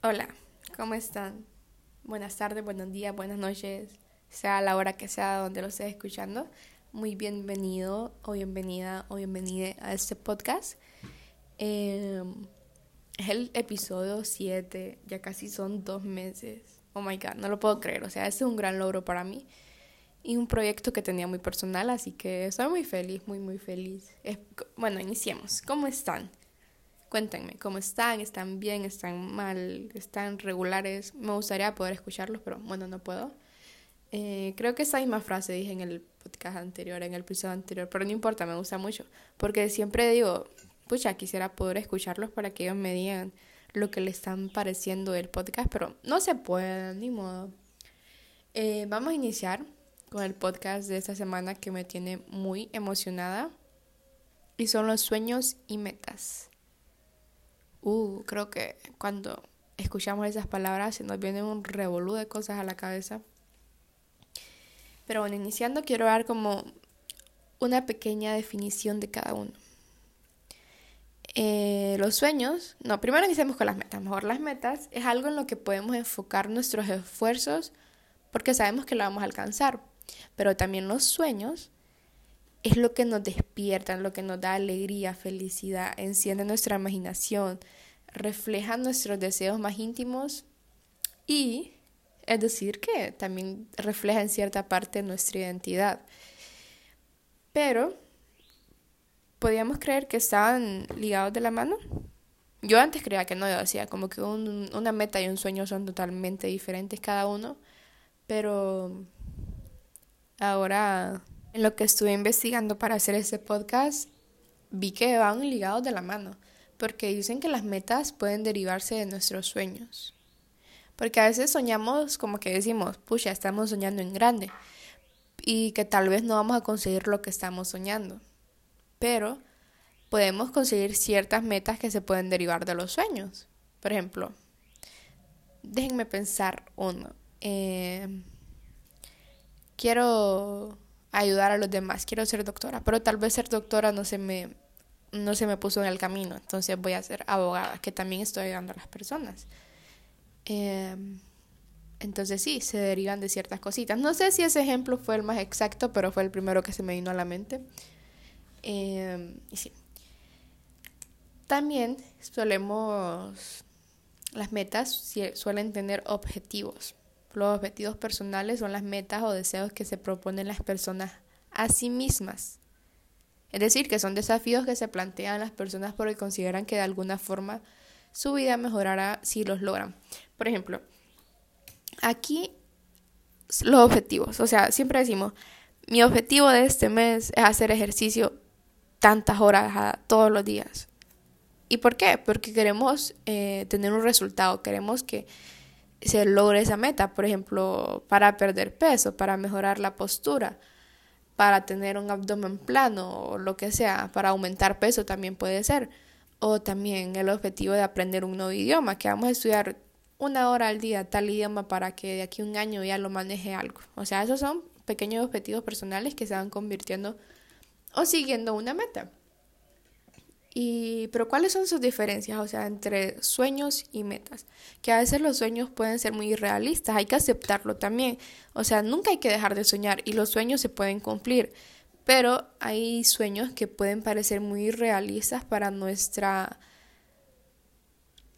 Hola, ¿cómo están? Buenas tardes, buenos días, buenas noches, sea la hora que sea donde lo estés escuchando. Muy bienvenido o bienvenida o bienvenida a este podcast. Em, es el episodio 7, ya casi son dos meses. Oh my god, no lo puedo creer. O sea, este es un gran logro para mí y un proyecto que tenía muy personal, así que estoy muy feliz, muy, muy feliz. bueno, iniciemos. ¿Cómo están? Cuéntenme, ¿cómo están? ¿Están bien? ¿Están mal? ¿Están regulares? Me gustaría poder escucharlos, pero bueno, no puedo. Eh, creo que esa misma frase dije en el podcast anterior, en el episodio anterior, pero no importa, me gusta mucho, porque siempre digo, pucha, quisiera poder escucharlos para que ellos me digan lo que les están pareciendo del podcast, pero no se puede, ni modo. Eh, vamos a iniciar con el podcast de esta semana que me tiene muy emocionada y son los sueños y metas. Uh, creo que cuando escuchamos esas palabras se nos viene un revolú de cosas a la cabeza. Pero bueno, iniciando quiero dar como una pequeña definición de cada uno. Eh, los sueños, no, primero iniciamos con las metas. Mejor las metas es algo en lo que podemos enfocar nuestros esfuerzos porque sabemos que lo vamos a alcanzar. Pero también los sueños es lo que nos despierta, lo que nos da alegría, felicidad, enciende nuestra imaginación, refleja nuestros deseos más íntimos y es decir que también refleja en cierta parte nuestra identidad. Pero, ¿podíamos creer que estaban ligados de la mano? Yo antes creía que no, yo decía como que una meta y un sueño son totalmente diferentes cada uno, pero ahora lo que estuve investigando para hacer este podcast, vi que van ligados de la mano, porque dicen que las metas pueden derivarse de nuestros sueños. Porque a veces soñamos como que decimos, pucha, estamos soñando en grande y que tal vez no vamos a conseguir lo que estamos soñando. Pero podemos conseguir ciertas metas que se pueden derivar de los sueños. Por ejemplo, déjenme pensar uno. Eh, quiero ayudar a los demás, quiero ser doctora, pero tal vez ser doctora no se me, no se me puso en el camino, entonces voy a ser abogada, que también estoy ayudando a las personas. Em, entonces sí, se derivan de ciertas cositas. No sé si ese ejemplo fue el más exacto, pero fue el primero que se me vino a la mente. Em, y sí. También solemos, las metas suelen tener objetivos. Los objetivos personales son las metas o deseos que se proponen las personas a sí mismas. Es decir, que son desafíos que se plantean las personas porque consideran que de alguna forma su vida mejorará si los logran. Por ejemplo, aquí los objetivos. O sea, siempre decimos, mi objetivo de este mes es hacer ejercicio tantas horas todos los días. ¿Y por qué? Porque queremos eh, tener un resultado, queremos que se logre esa meta, por ejemplo, para perder peso, para mejorar la postura, para tener un abdomen plano o lo que sea, para aumentar peso también puede ser. O también el objetivo de aprender un nuevo idioma, que vamos a estudiar una hora al día tal idioma para que de aquí a un año ya lo maneje algo. O sea, esos son pequeños objetivos personales que se van convirtiendo o siguiendo una meta. Y, pero ¿cuáles son sus diferencias? O sea, entre sueños y metas. Que a veces los sueños pueden ser muy irrealistas, hay que aceptarlo también. O sea, nunca hay que dejar de soñar y los sueños se pueden cumplir. Pero hay sueños que pueden parecer muy irrealistas para nuestra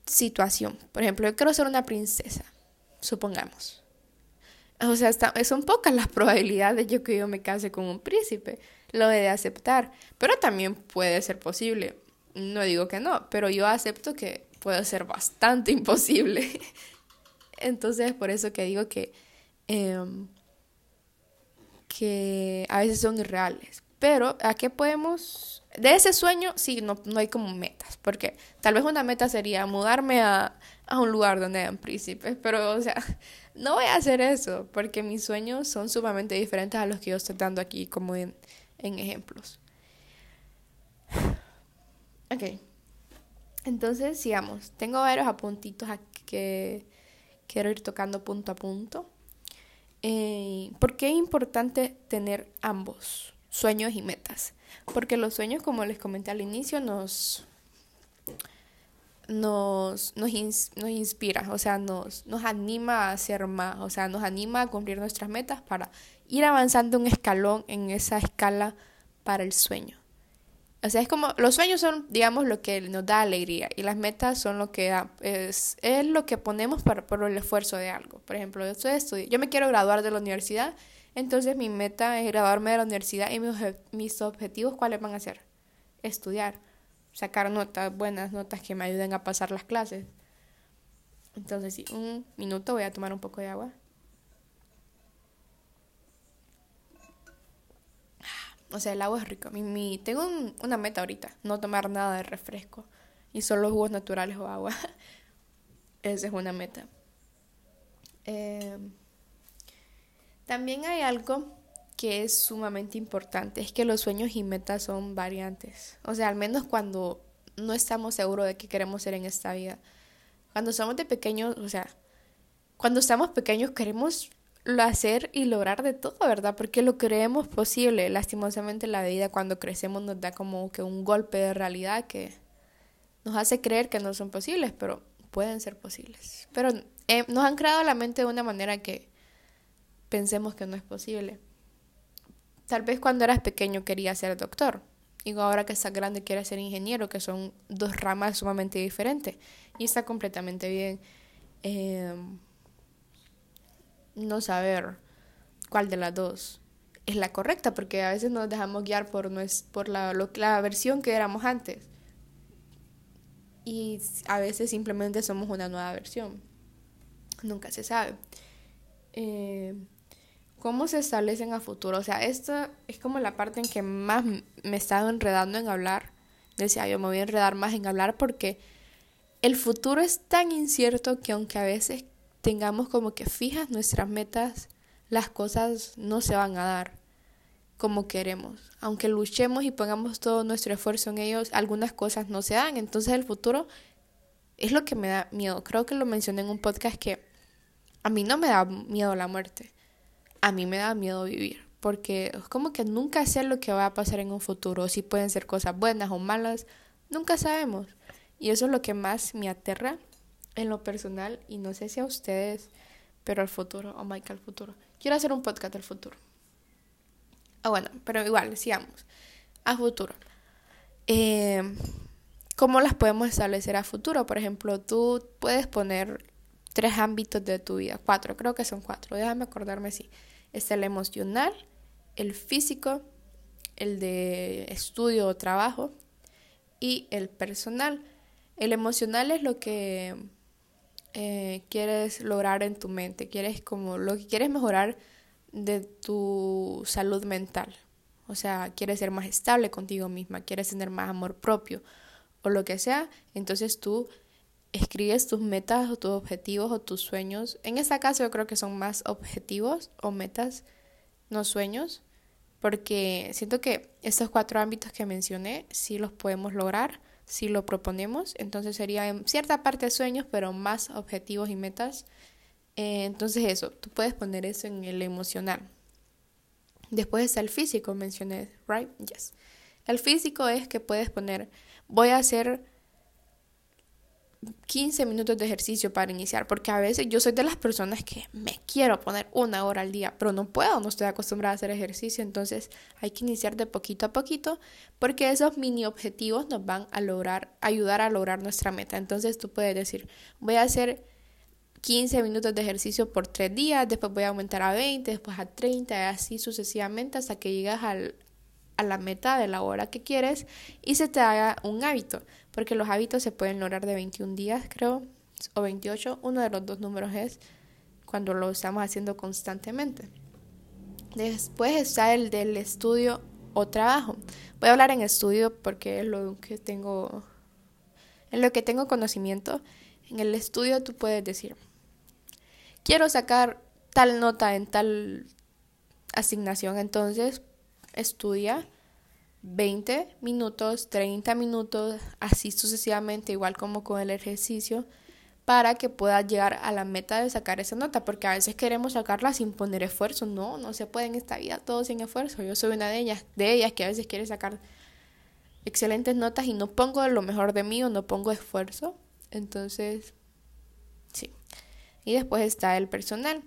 situación. Por ejemplo, yo quiero ser una princesa, supongamos. O sea, son pocas las probabilidades de que yo me case con un príncipe. Lo he de aceptar. Pero también puede ser posible. No digo que no, pero yo acepto que puede ser bastante imposible. Entonces, por eso que digo que, em, que a veces son irreales. Pero, ¿a qué podemos...? De ese sueño, sí, no, no hay como metas, porque tal vez una meta sería mudarme a, a un lugar donde hayan príncipes, pero, o sea, no voy a hacer eso, porque mis sueños son sumamente diferentes a los que yo estoy dando aquí como en, en ejemplos. Ok. Entonces, sigamos. Tengo varios apuntitos que quiero ir tocando punto a punto. Eh, ¿Por qué es importante tener ambos, sueños y metas? Porque los sueños, como les comenté al inicio, nos, nos, nos, nos inspira, o sea, nos, nos anima a hacer más, o sea, nos anima a cumplir nuestras metas para ir avanzando un escalón en esa escala para el sueño. O sea, es como, los sueños son, digamos, lo que nos da alegría y las metas son lo que es, es lo que ponemos para, por el esfuerzo de algo. Por ejemplo, yo estoy yo me quiero graduar de la universidad, entonces mi meta es graduarme de la universidad y mis, mis objetivos, ¿cuáles van a ser? Estudiar, sacar notas, buenas notas que me ayuden a pasar las clases. Entonces, sí, un minuto voy a tomar un poco de agua. O sea, el agua es rico. Mi, mi, tengo una meta ahorita, no tomar nada de refresco y solo jugos naturales o agua. Esa es una meta. Eh, también hay algo que es sumamente importante, es que los sueños y metas son variantes. O sea, al menos cuando no estamos seguros de qué queremos ser en esta vida. Cuando somos de pequeños, o sea, cuando estamos pequeños queremos lo hacer y lograr de todo, ¿verdad? Porque lo creemos posible. Lastimosamente la vida cuando crecemos nos da como que un golpe de realidad que nos hace creer que no son posibles, pero pueden ser posibles. Pero eh, nos han creado la mente de una manera que pensemos que no es posible. Tal vez cuando eras pequeño querías ser doctor y ahora que estás grande quieres ser ingeniero, que son dos ramas sumamente diferentes y está completamente bien. Eh, no saber cuál de las dos es la correcta, porque a veces nos dejamos guiar por, por la, la versión que éramos antes. Y a veces simplemente somos una nueva versión. Nunca se sabe. Eh, ¿Cómo se establecen a futuro? O sea, esto es como la parte en que más me he estado enredando en hablar. Decía, yo me voy a enredar más en hablar porque el futuro es tan incierto que aunque a veces tengamos como que fijas nuestras metas, las cosas no se van a dar como queremos. Aunque luchemos y pongamos todo nuestro esfuerzo en ellos, algunas cosas no se dan. Entonces el futuro es lo que me da miedo. Creo que lo mencioné en un podcast que a mí no me da miedo la muerte. A mí me da miedo vivir. Porque es como que nunca sé lo que va a pasar en un futuro. Si pueden ser cosas buenas o malas. Nunca sabemos. Y eso es lo que más me aterra en lo personal, y no sé si a ustedes, pero al futuro, oh my god, al futuro. Quiero hacer un podcast del futuro. Ah, bueno, pero igual, sigamos. A futuro. Eh, ¿Cómo las podemos establecer a futuro? Por ejemplo, tú puedes poner tres ámbitos de tu vida, cuatro, creo que son cuatro, déjame acordarme si. Es el emocional, el físico, el de estudio o trabajo y el personal. El emocional es lo que eh, quieres lograr en tu mente, quieres como lo que quieres mejorar de tu salud mental. O sea, quieres ser más estable contigo misma, quieres tener más amor propio o lo que sea, entonces tú escribes tus metas o tus objetivos o tus sueños. En este caso yo creo que son más objetivos o metas, no sueños, porque siento que estos cuatro ámbitos que mencioné sí los podemos lograr si lo proponemos. Entonces sería cierta parte sueños, pero más objetivos y metas. Eh, entonces eso, tú puedes poner eso en el emocional. Después está el físico, mencioné, right? Yes. El físico es que puedes poner, voy a hacer 15 minutos de ejercicio para iniciar, porque a veces yo soy de las personas que me quiero poner una hora al día, pero no puedo, no estoy acostumbrada a hacer ejercicio, entonces hay que iniciar de poquito a poquito, porque esos mini objetivos nos van a lograr, ayudar a lograr nuestra meta. Entonces tú puedes decir, voy a hacer 15 minutos de ejercicio por 3 días, después voy a aumentar a 20, después a 30, y así sucesivamente hasta que llegas al, a la meta de la hora que quieres y se te haga un hábito, porque los hábitos se pueden lograr de 21 días, creo, o 28, uno de los dos números es cuando lo estamos haciendo constantemente. Después está el del estudio o trabajo. Voy a hablar en estudio porque es lo que tengo en lo que tengo conocimiento. En el estudio tú puedes decir, quiero sacar tal nota en tal asignación, entonces estudia 20 minutos, 30 minutos, así sucesivamente, igual como con el ejercicio, para que puedas llegar a la meta de sacar esa nota, porque a veces queremos sacarla sin poner esfuerzo. No, no se puede en esta vida todo sin esfuerzo. Yo soy una de ellas, de ellas que a veces quiere sacar excelentes notas y no pongo lo mejor de mí o no pongo esfuerzo. Entonces, sí. Y después está el personal.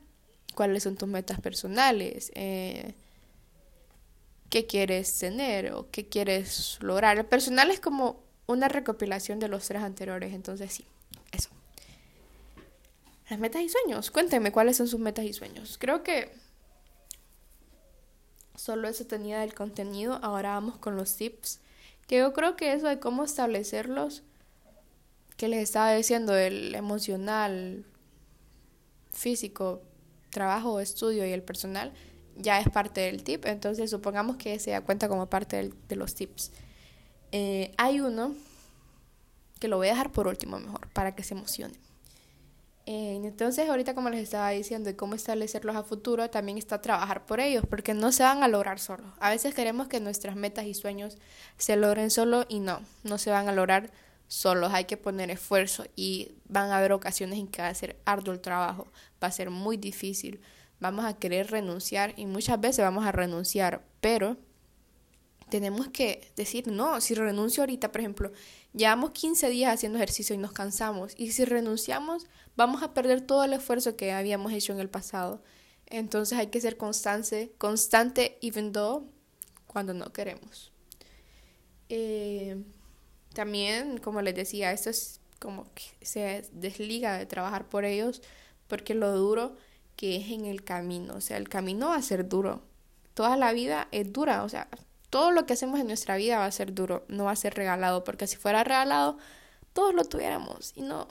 ¿Cuáles son tus metas personales? Eh, ¿Qué quieres tener o qué quieres lograr? El personal es como una recopilación de los tres anteriores. Entonces, sí, eso. Las metas y sueños. Cuéntenme cuáles son sus metas y sueños. Creo que solo eso tenía del contenido. Ahora vamos con los tips. Que yo creo que eso de cómo establecerlos, que les estaba diciendo, el emocional, físico, trabajo, estudio y el personal, ya es parte del tip. Entonces supongamos que se da cuenta como parte de los tips. Eh, hay uno que lo voy a dejar por último mejor, para que se emocione. Eh, entonces, ahorita como les estaba diciendo, y cómo establecerlos a futuro, también está trabajar por ellos, porque no se van a lograr solos. A veces queremos que nuestras metas y sueños se logren solo y no, no se van a lograr solos. Hay que poner esfuerzo y van a haber ocasiones en que va a ser arduo el trabajo, va a ser muy difícil. Vamos a querer renunciar y muchas veces vamos a renunciar, pero tenemos que decir, no, si renuncio ahorita, por ejemplo, llevamos 15 días haciendo ejercicio y nos cansamos, y si renunciamos, vamos a perder todo el esfuerzo que habíamos hecho en el pasado. Entonces hay que ser constante, constante, even though, cuando no queremos. Eh, también, como les decía, esto es como que se desliga de trabajar por ellos, porque lo duro que es en el camino, o sea, el camino va a ser duro. Toda la vida es dura, o sea, todo lo que hacemos en nuestra vida va a ser duro, no va a ser regalado, porque si fuera regalado, todos lo tuviéramos y no.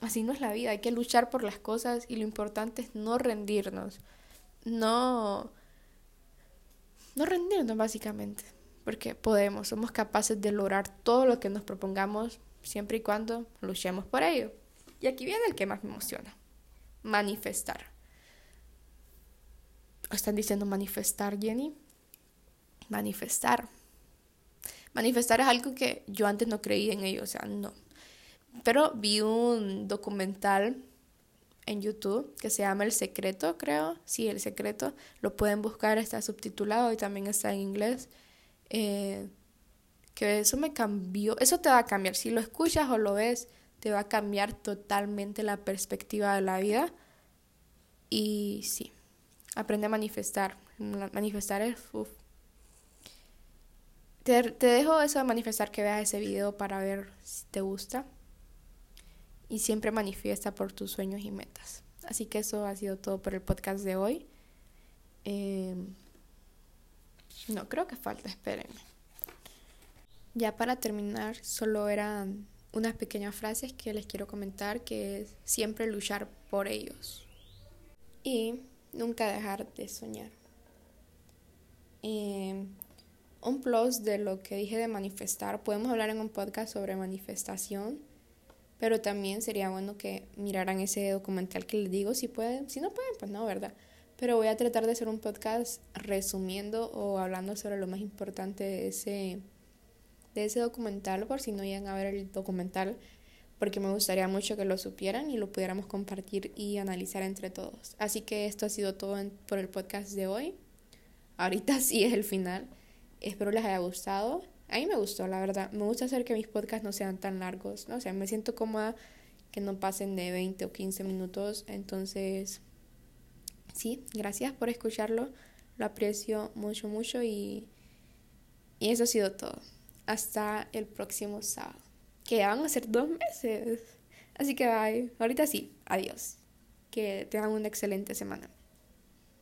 Así no es la vida, hay que luchar por las cosas y lo importante es no rendirnos, no no rendirnos básicamente, porque podemos, somos capaces de lograr todo lo que nos propongamos siempre y cuando luchemos por ello. Y aquí viene el que más me emociona, manifestar. ¿Están diciendo manifestar, Jenny? manifestar. Manifestar es algo que yo antes no creía en ello, o sea, no. Pero vi un documental en YouTube que se llama El Secreto, creo. Sí, El Secreto. Lo pueden buscar, está subtitulado y también está en inglés. Eh, que eso me cambió, eso te va a cambiar. Si lo escuchas o lo ves, te va a cambiar totalmente la perspectiva de la vida. Y sí, aprende a manifestar. Manifestar es, te, dejo eso de manifestar que veas ese video para ver si te gusta. Y siempre manifiesta por tus sueños y metas. Así que eso ha sido todo por el podcast de hoy. Em, no, creo que falta, espérenme. Ya para terminar, solo eran unas pequeñas frases que les quiero comentar, que es siempre luchar por ellos. Y nunca dejar de soñar. Eh, un plus de lo que dije de manifestar. Podemos hablar en un podcast sobre manifestación, pero también sería bueno que miraran ese documental que les digo, si pueden, si no pueden, pues no, ¿verdad? Pero voy a tratar de hacer un podcast resumiendo o hablando sobre lo más importante de ese, de ese documental, por si no llegan a ver el documental, porque me gustaría mucho que lo supieran y lo pudiéramos compartir y analizar entre todos. Así que esto ha sido todo por el podcast de hoy. Ahorita sí es el final. Espero les haya gustado. A mí me gustó, la verdad. Me gusta hacer que mis podcasts no sean tan largos, ¿no? O sea, me siento cómoda que no pasen de 20 o 15 minutos. Entonces, sí, gracias por escucharlo. Lo aprecio mucho, mucho y, y eso ha sido todo. Hasta el próximo sábado. Que van a ser dos meses. Así que bye. Ahorita sí, adiós. Que tengan una excelente semana.